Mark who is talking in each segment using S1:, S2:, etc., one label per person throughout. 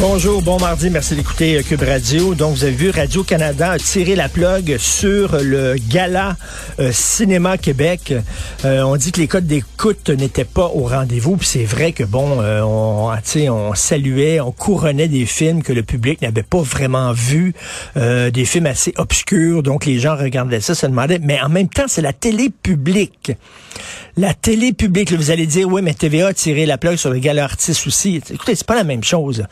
S1: Bonjour, bon mardi, merci d'écouter euh, Cube Radio. Donc, vous avez vu, Radio-Canada a tiré la plug sur le gala euh, Cinéma Québec. Euh, on dit que les codes d'écoute n'étaient pas au rendez-vous, puis c'est vrai que, bon, on, on saluait, on couronnait des films que le public n'avait pas vraiment vus, des films assez obscurs, donc les gens regardaient ça, se demandaient, mais en même temps, c'est la télé publique. La télé publique, vous allez dire, oui, mais TVA a tiré la plug sur le gala artiste aussi. Écoutez, c'est pas la même chose.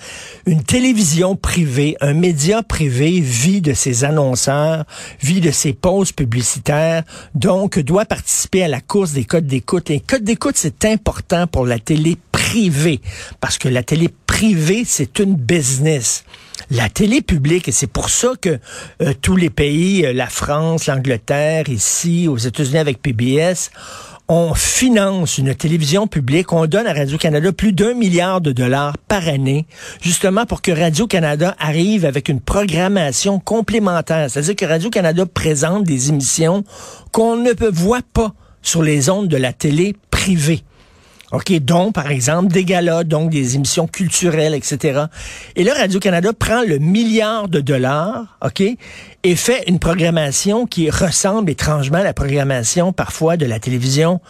S1: Une télévision privée, un média privé vit de ses annonceurs, vit de ses pauses publicitaires, donc doit participer à la course des codes d'écoute. Et codes d'écoute, c'est important pour la télé privée, parce que la télé privée, c'est une business la télé publique, et c'est pour ça que euh, tous les pays, euh, la France, l'Angleterre, ici, aux États-Unis avec PBS, on finance une télévision publique, on donne à Radio-Canada plus d'un milliard de dollars par année, justement pour que Radio-Canada arrive avec une programmation complémentaire. C'est-à-dire que Radio-Canada présente des émissions qu'on ne voir pas sur les ondes de la télé privée. OK, donc, par exemple, des galas, donc des émissions culturelles, etc. Et là, Radio-Canada prend le milliard de dollars, OK, et fait une programmation qui ressemble étrangement à la programmation parfois de la télévision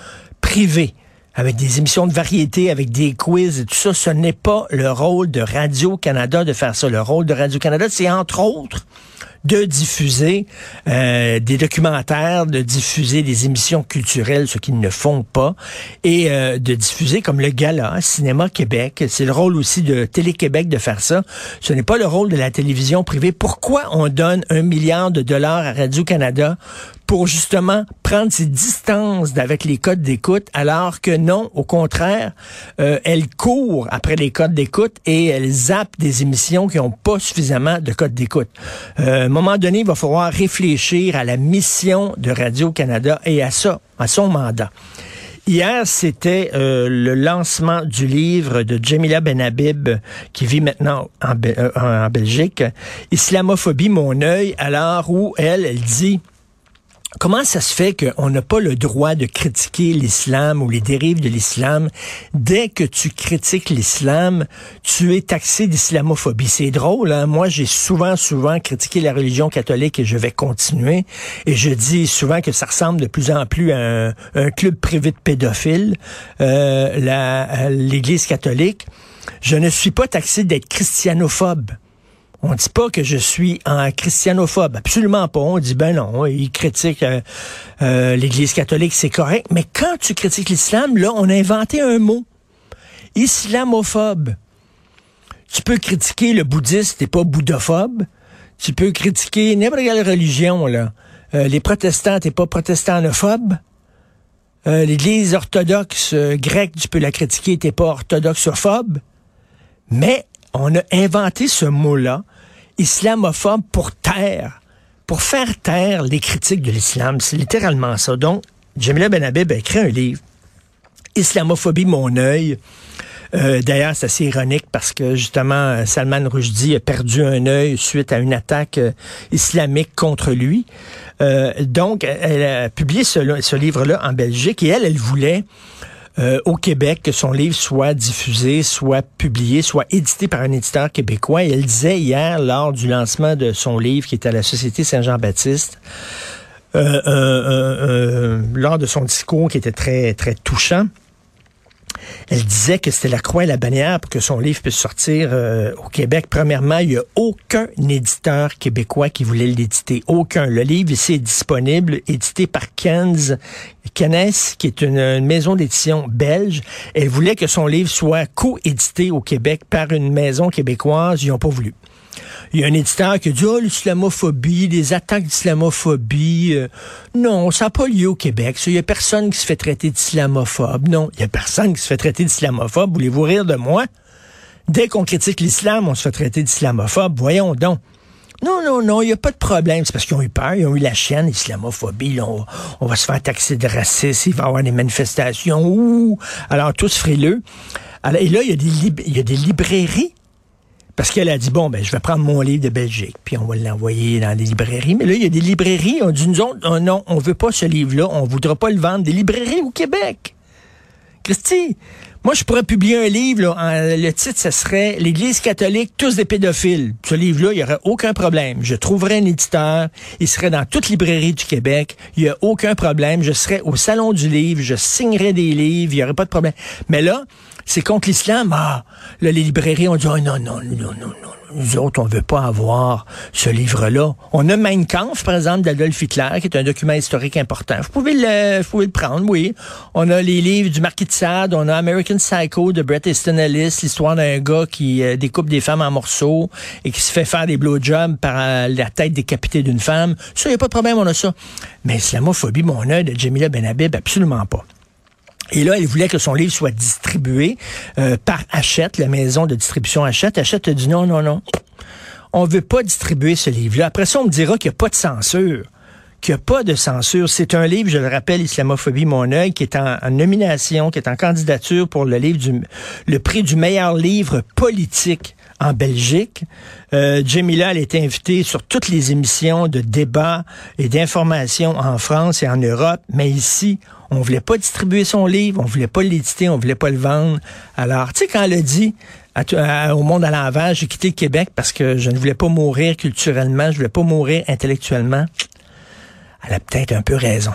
S1: privée avec des émissions de variété, avec des quiz et tout ça. Ce n'est pas le rôle de Radio-Canada de faire ça. Le rôle de Radio-Canada, c'est entre autres de diffuser euh, des documentaires, de diffuser des émissions culturelles, ce qu'ils ne font pas, et euh, de diffuser comme le gala Cinéma Québec. C'est le rôle aussi de Télé-Québec de faire ça. Ce n'est pas le rôle de la télévision privée. Pourquoi on donne un milliard de dollars à Radio-Canada pour justement prendre ses distances avec les codes d'écoute, alors que non, au contraire, euh, elle court après les codes d'écoute et elle zappe des émissions qui n'ont pas suffisamment de codes d'écoute. Euh, à un moment donné, il va falloir réfléchir à la mission de Radio-Canada et à ça, à son mandat. Hier, c'était euh, le lancement du livre de Jamila Benhabib, qui vit maintenant en, euh, en Belgique, Islamophobie, mon œil, alors où elle, elle dit Comment ça se fait qu'on n'a pas le droit de critiquer l'islam ou les dérives de l'islam? Dès que tu critiques l'islam, tu es taxé d'islamophobie. C'est drôle, hein? Moi, j'ai souvent, souvent critiqué la religion catholique et je vais continuer. Et je dis souvent que ça ressemble de plus en plus à un, club privé de pédophiles, euh, l'Église catholique. Je ne suis pas taxé d'être christianophobe. On dit pas que je suis un christianophobe, absolument pas. On dit ben non, il critique euh, euh, l'Église catholique, c'est correct. Mais quand tu critiques l'islam, là, on a inventé un mot, islamophobe. Tu peux critiquer le bouddhiste, t'es pas bouddhophobe. Tu peux critiquer n'importe quelle religion là. Euh, les protestants, t'es pas protestanophobe. L'Église orthodoxe grecque, tu peux la critiquer, t'es pas orthodoxophobe. Mais on a inventé ce mot-là islamophobe pour taire, pour faire taire les critiques de l'islam. C'est littéralement ça. Donc, Jamila Benhabib a écrit un livre, Islamophobie, mon œil. Euh, d'ailleurs, c'est assez ironique parce que justement, Salman Rushdie a perdu un œil suite à une attaque euh, islamique contre lui. Euh, donc, elle a publié ce, ce livre-là en Belgique et elle, elle voulait euh, au Québec que son livre soit diffusé, soit publié, soit édité par un éditeur québécois. Elle disait hier, lors du lancement de son livre qui est à la Société Saint-Jean-Baptiste, euh, euh, lors de son discours qui était très, très touchant, elle disait que c'était la croix et la bannière pour que son livre puisse sortir euh, au Québec. Premièrement, il n'y a aucun éditeur québécois qui voulait l'éditer. Aucun. Le livre ici est disponible, édité par Kenz, Kennes, qui est une, maison d'édition belge. Elle voulait que son livre soit co-édité au Québec par une maison québécoise. Ils n'ont pas voulu. Il y a un éditeur qui a dit, oh, l'islamophobie, les attaques d'islamophobie. Euh, non, ça n'a pas lieu au Québec. Il y a personne qui se fait traiter d'islamophobe. Non, il y a personne qui se fait traiter d'islamophobe. Voulez-vous rire de moi? Dès qu'on critique l'islam, on se fait traiter d'islamophobe. Voyons donc. Non, non, non, il n'y a pas de problème. C'est parce qu'ils ont eu peur, ils ont eu la chaîne, islamophobie, on, va se faire taxer de racisme, il va y avoir des manifestations, ouh. Alors, tous frileux. Alors, et là, il y a des librairies parce qu'elle a dit, bon, ben, je vais prendre mon livre de Belgique, puis on va l'envoyer dans les librairies. Mais là, il y a des librairies, on dit, nous autres, oh non, on veut pas ce livre-là, on voudra pas le vendre. Des librairies au Québec. Christy, moi, je pourrais publier un livre, le titre, ce serait L'Église catholique, tous des pédophiles. Ce livre-là, il n'y aurait aucun problème. Je trouverais un éditeur, il serait dans toute librairie du Québec, il n'y a aucun problème. Je serais au Salon du Livre, je signerais des livres, il n'y aurait pas de problème. Mais là, c'est contre l'islam? Ah, les librairies ont dit, oh, non, non, non, non, non. Nous autres, on veut pas avoir ce livre-là. On a Mein Kampf, par exemple, d'Adolf Hitler, qui est un document historique important. Vous pouvez le, vous pouvez le prendre, oui. On a les livres du Marquis de Sade, on a American Psycho de Bret Easton Ellis, l'histoire d'un gars qui euh, découpe des femmes en morceaux et qui se fait faire des blowjobs par euh, la tête décapitée d'une femme. Ça, y a pas de problème, on a ça. Mais islamophobie, mon œil de Jamila Benhabib, absolument pas. Et là, elle voulait que son livre soit distribué euh, par Hachette, la maison de distribution Hachette. Hachette a dit non, non, non. On veut pas distribuer ce livre-là. Après ça, on me dira qu'il n'y a pas de censure qu'il n'y a pas de censure. C'est un livre, je le rappelle, Islamophobie, mon œil, qui est en, nomination, qui est en candidature pour le livre du, le prix du meilleur livre politique en Belgique. Euh, Jamila, elle est invitée sur toutes les émissions de débat et d'information en France et en Europe, mais ici, on voulait pas distribuer son livre, on voulait pas l'éditer, on voulait pas le vendre. Alors, tu sais, quand elle a dit au monde à l'envers, j'ai quitté le Québec parce que je ne voulais pas mourir culturellement, je voulais pas mourir intellectuellement, elle a peut-être un peu raison.